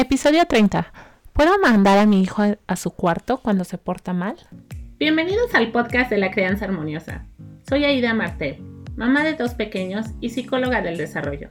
Episodio 30. ¿Puedo mandar a mi hijo a su cuarto cuando se porta mal? Bienvenidos al podcast de la crianza armoniosa. Soy Aida Martel, mamá de dos pequeños y psicóloga del desarrollo.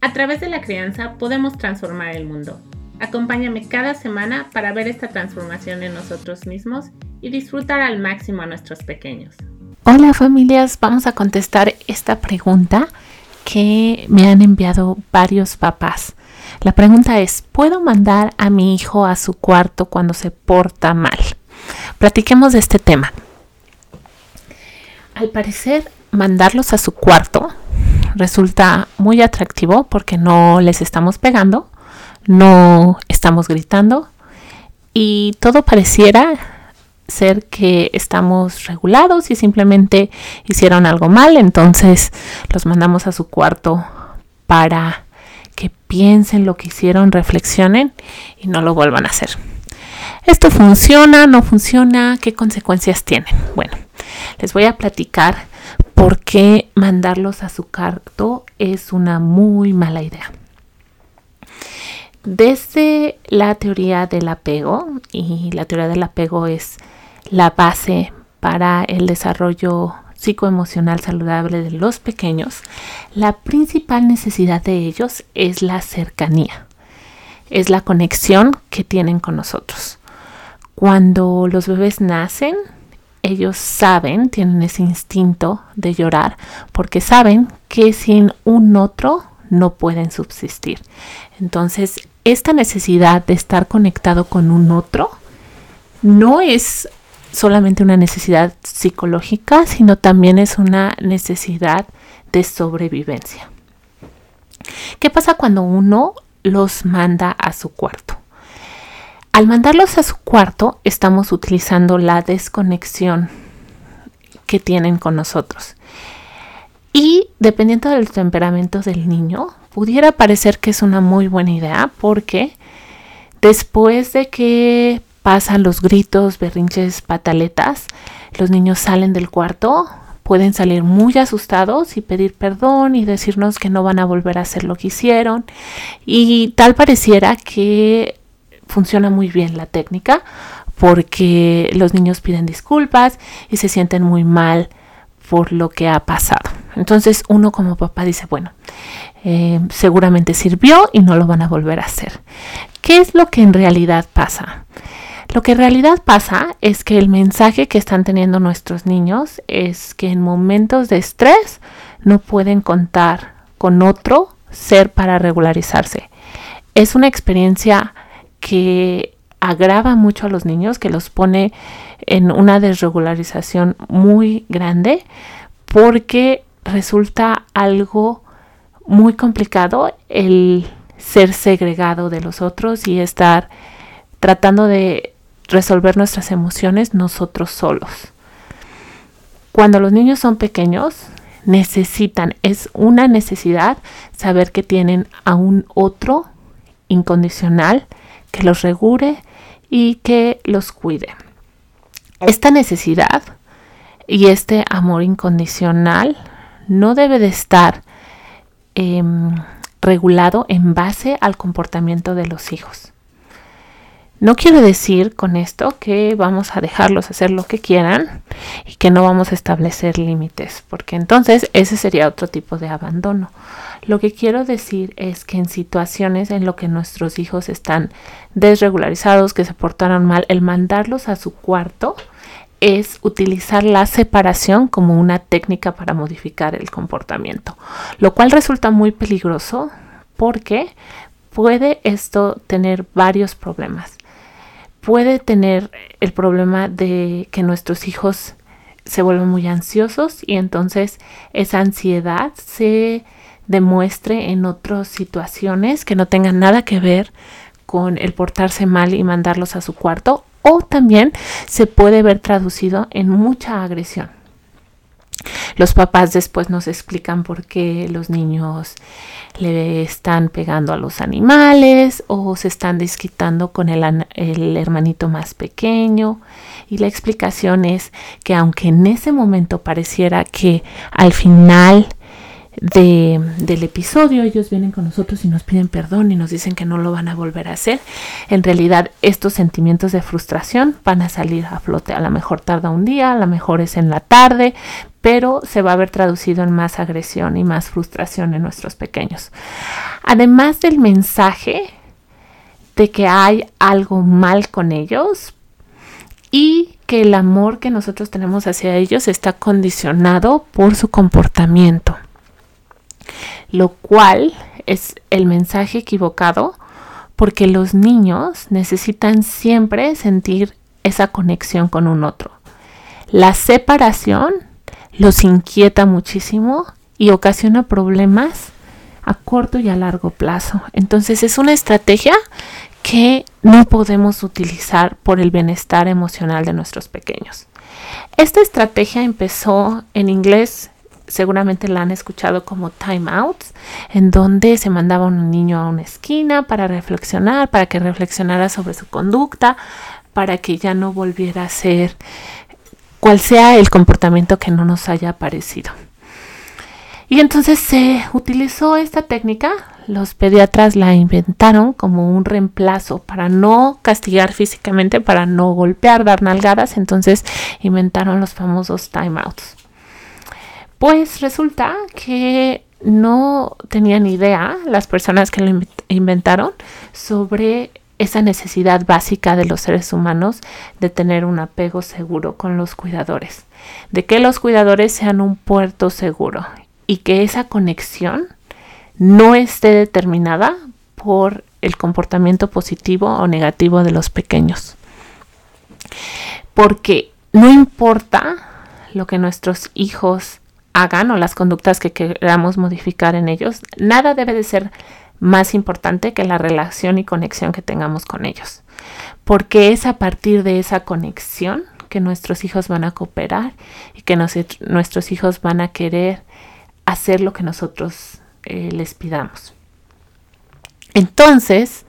A través de la crianza podemos transformar el mundo. Acompáñame cada semana para ver esta transformación en nosotros mismos y disfrutar al máximo a nuestros pequeños. Hola familias, vamos a contestar esta pregunta que me han enviado varios papás. La pregunta es, ¿puedo mandar a mi hijo a su cuarto cuando se porta mal? Platiquemos de este tema. Al parecer, mandarlos a su cuarto resulta muy atractivo porque no les estamos pegando, no estamos gritando y todo pareciera ser que estamos regulados y simplemente hicieron algo mal, entonces los mandamos a su cuarto para que piensen lo que hicieron, reflexionen y no lo vuelvan a hacer. ¿Esto funciona? ¿No funciona? ¿Qué consecuencias tienen? Bueno, les voy a platicar por qué mandarlos a su cuarto es una muy mala idea. Desde la teoría del apego, y la teoría del apego es la base para el desarrollo psicoemocional saludable de los pequeños, la principal necesidad de ellos es la cercanía, es la conexión que tienen con nosotros. Cuando los bebés nacen, ellos saben, tienen ese instinto de llorar, porque saben que sin un otro no pueden subsistir. Entonces, esta necesidad de estar conectado con un otro no es solamente una necesidad psicológica, sino también es una necesidad de sobrevivencia. ¿Qué pasa cuando uno los manda a su cuarto? Al mandarlos a su cuarto estamos utilizando la desconexión que tienen con nosotros. Y dependiendo del temperamento del niño, pudiera parecer que es una muy buena idea porque después de que pasan los gritos, berrinches, pataletas, los niños salen del cuarto, pueden salir muy asustados y pedir perdón y decirnos que no van a volver a hacer lo que hicieron. Y tal pareciera que funciona muy bien la técnica porque los niños piden disculpas y se sienten muy mal por lo que ha pasado. Entonces uno como papá dice, bueno, eh, seguramente sirvió y no lo van a volver a hacer. ¿Qué es lo que en realidad pasa? Lo que en realidad pasa es que el mensaje que están teniendo nuestros niños es que en momentos de estrés no pueden contar con otro ser para regularizarse. Es una experiencia que agrava mucho a los niños, que los pone en una desregularización muy grande porque resulta algo muy complicado el ser segregado de los otros y estar tratando de resolver nuestras emociones nosotros solos. Cuando los niños son pequeños, necesitan, es una necesidad saber que tienen a un otro incondicional que los regule y que los cuide. Esta necesidad y este amor incondicional no debe de estar em, regulado en base al comportamiento de los hijos. No quiero decir con esto que vamos a dejarlos hacer lo que quieran y que no vamos a establecer límites, porque entonces ese sería otro tipo de abandono. Lo que quiero decir es que en situaciones en lo que nuestros hijos están desregularizados, que se portaron mal, el mandarlos a su cuarto es utilizar la separación como una técnica para modificar el comportamiento, lo cual resulta muy peligroso porque puede esto tener varios problemas puede tener el problema de que nuestros hijos se vuelven muy ansiosos y entonces esa ansiedad se demuestre en otras situaciones que no tengan nada que ver con el portarse mal y mandarlos a su cuarto o también se puede ver traducido en mucha agresión. Los papás después nos explican por qué los niños le están pegando a los animales o se están desquitando con el, hermanito más pequeño. Y la explicación es que aunque en ese momento pareciera que al final del episodio, ellos vienen con nosotros y nos piden perdón y nos dicen que no lo van a volver a hacer. En realidad estos sentimientos de frustración van a salir a flote. A lo mejor tarda un día, a lo mejor es en la tarde, pero se va a ver traducido en más agresión y más frustración en nuestros pequeños. Además del mensaje de que hay algo mal con ellos y que el amor que nosotros tenemos hacia ellos está condicionado por su comportamiento lo cual es el mensaje equivocado porque los niños necesitan siempre sentir esa conexión con un otro. La separación los inquieta muchísimo y ocasiona problemas a corto y a largo plazo. Entonces es una estrategia que no podemos utilizar por el bienestar emocional de nuestros pequeños. Esta estrategia empezó en inglés seguramente la han escuchado como timeouts, en donde se mandaba un niño a una esquina para reflexionar, para que reflexionara sobre su conducta, para que ya no volviera a ser cual sea el comportamiento que no nos haya parecido. Y entonces se utilizó esta técnica, los pediatras la inventaron como un reemplazo para no castigar físicamente, para no golpear, dar nalgadas, entonces inventaron los famosos timeouts. Pues resulta que no tenían idea las personas que lo inventaron sobre esa necesidad básica de los seres humanos de tener un apego seguro con los cuidadores, de que los cuidadores sean un puerto seguro y que esa conexión no esté determinada por el comportamiento positivo o negativo de los pequeños. Porque no importa lo que nuestros hijos hagan o las conductas que queramos modificar en ellos, nada debe de ser más importante que la relación y conexión que tengamos con ellos. Porque es a partir de esa conexión que nuestros hijos van a cooperar y que nuestros hijos van a querer hacer lo que nosotros eh, les pidamos. Entonces,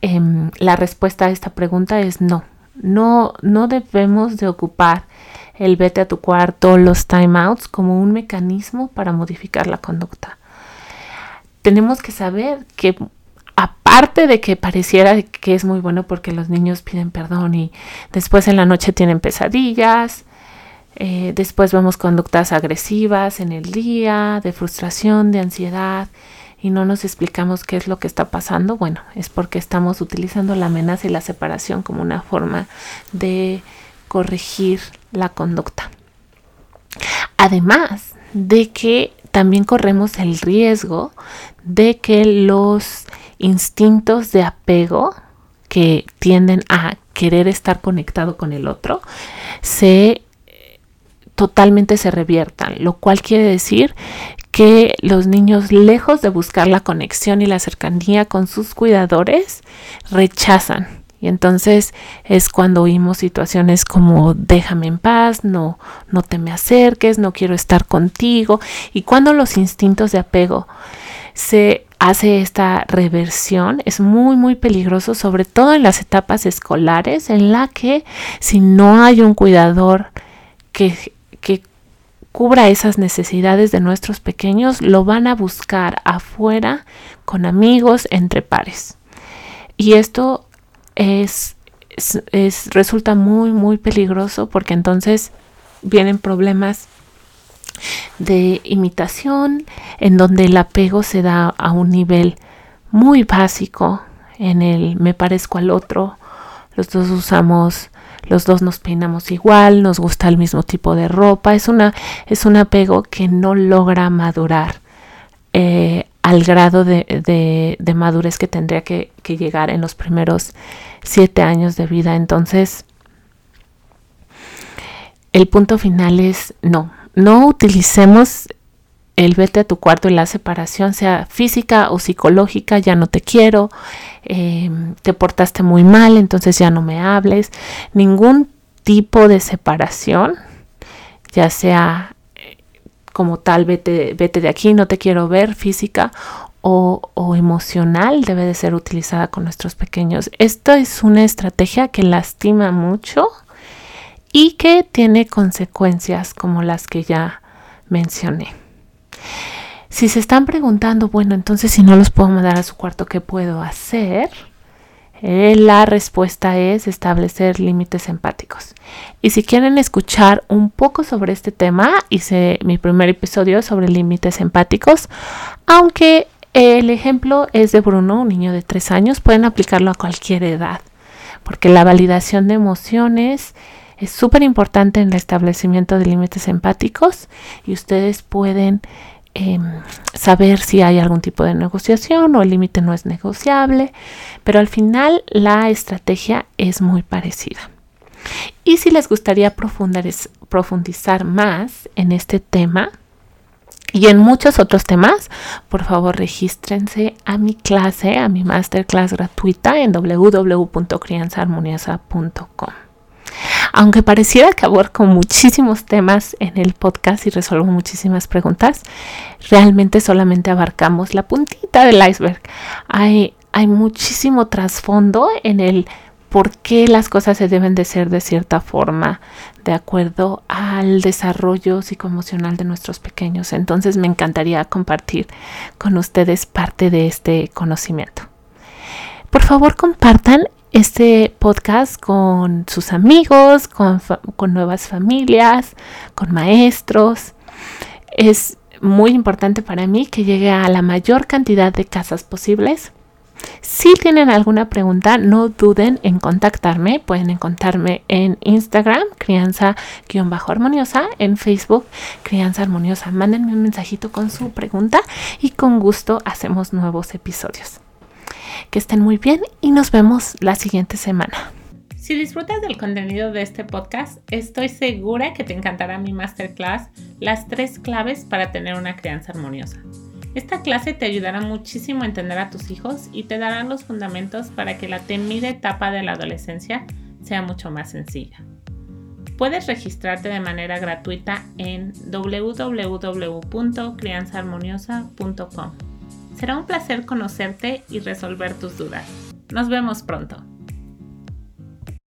em, la respuesta a esta pregunta es no. No, no debemos de ocupar el vete a tu cuarto, los timeouts como un mecanismo para modificar la conducta. Tenemos que saber que aparte de que pareciera que es muy bueno porque los niños piden perdón y después en la noche tienen pesadillas, eh, después vemos conductas agresivas en el día, de frustración, de ansiedad, y no nos explicamos qué es lo que está pasando, bueno, es porque estamos utilizando la amenaza y la separación como una forma de corregir la conducta. Además de que también corremos el riesgo de que los instintos de apego que tienden a querer estar conectado con el otro se totalmente se reviertan, lo cual quiere decir que los niños, lejos de buscar la conexión y la cercanía con sus cuidadores, rechazan y entonces es cuando oímos situaciones como déjame en paz, no, no te me acerques, no quiero estar contigo. Y cuando los instintos de apego se hace esta reversión, es muy, muy peligroso, sobre todo en las etapas escolares, en la que si no hay un cuidador que, que cubra esas necesidades de nuestros pequeños, lo van a buscar afuera con amigos, entre pares. Y esto es, es, resulta muy, muy peligroso porque entonces vienen problemas de imitación en donde el apego se da a un nivel muy básico en el me parezco al otro los dos usamos los dos nos peinamos igual nos gusta el mismo tipo de ropa es una es un apego que no logra madurar eh, al grado de, madurez que tendría que, llegar en los primeros siete años de vida. Entonces, el punto final es no, no utilicemos el vete a tu cuarto y la separación, sea física o psicológica, ya no te quiero, em, te portaste muy mal, entonces ya no me hables. Ningún tipo de separación, ya sea como tal, vete, vete de aquí, no te quiero ver, física o, o, emocional, debe de ser utilizada con nuestros pequeños. Esto es una estrategia que lastima mucho y que tiene consecuencias como las que ya mencioné. Si se están preguntando, bueno, entonces si no los puedo mandar a su cuarto, ¿qué puedo hacer? Eh, la respuesta es establecer límites empáticos. Y si quieren escuchar un poco sobre este tema, hice mi primer episodio sobre límites empáticos, aunque el ejemplo es de Bruno, un niño de 3 años, pueden aplicarlo a cualquier edad, porque la validación de emociones es súper importante en el establecimiento de límites empáticos y ustedes pueden Em, saber si hay algún tipo de negociación o el límite no es negociable, pero al final la estrategia es muy parecida. Y si les gustaría profundizar más en este tema y en muchos otros temas, por favor regístrense a mi clase, a mi masterclass gratuita en www.crianzaharmoniosa.com. Aunque pareciera que aborco muchísimos temas en el podcast y resuelvo muchísimas preguntas, realmente solamente abarcamos la puntita del iceberg. Hay, hay muchísimo trasfondo en el por qué las cosas se deben de ser de cierta forma de acuerdo al desarrollo psicoemocional de nuestros pequeños. Entonces me encantaría compartir con ustedes parte de este conocimiento. Por favor, compartan este podcast con sus amigos, con, nuevas familias, con maestros. Es muy importante para mí que llegue a la mayor cantidad de casas posibles. Si tienen alguna pregunta, no duden en contactarme. Pueden encontrarme en Instagram, crianza-armoniosa, en Facebook, crianza armoniosa. Mándenme un mensajito con su pregunta y con gusto hacemos nuevos episodios. Que estén muy bien y nos vemos la siguiente semana. Si disfrutas del contenido de este podcast, estoy segura que te encantará mi masterclass Las tres claves para tener una crianza armoniosa. Esta clase te ayudará muchísimo a entender a tus hijos y te dará los fundamentos para que la temida etapa de la adolescencia sea mucho más sencilla. Puedes registrarte de manera gratuita en www.crianzaharmoniosa.com. Será un placer conocerte y resolver tus dudas. Nos vemos pronto.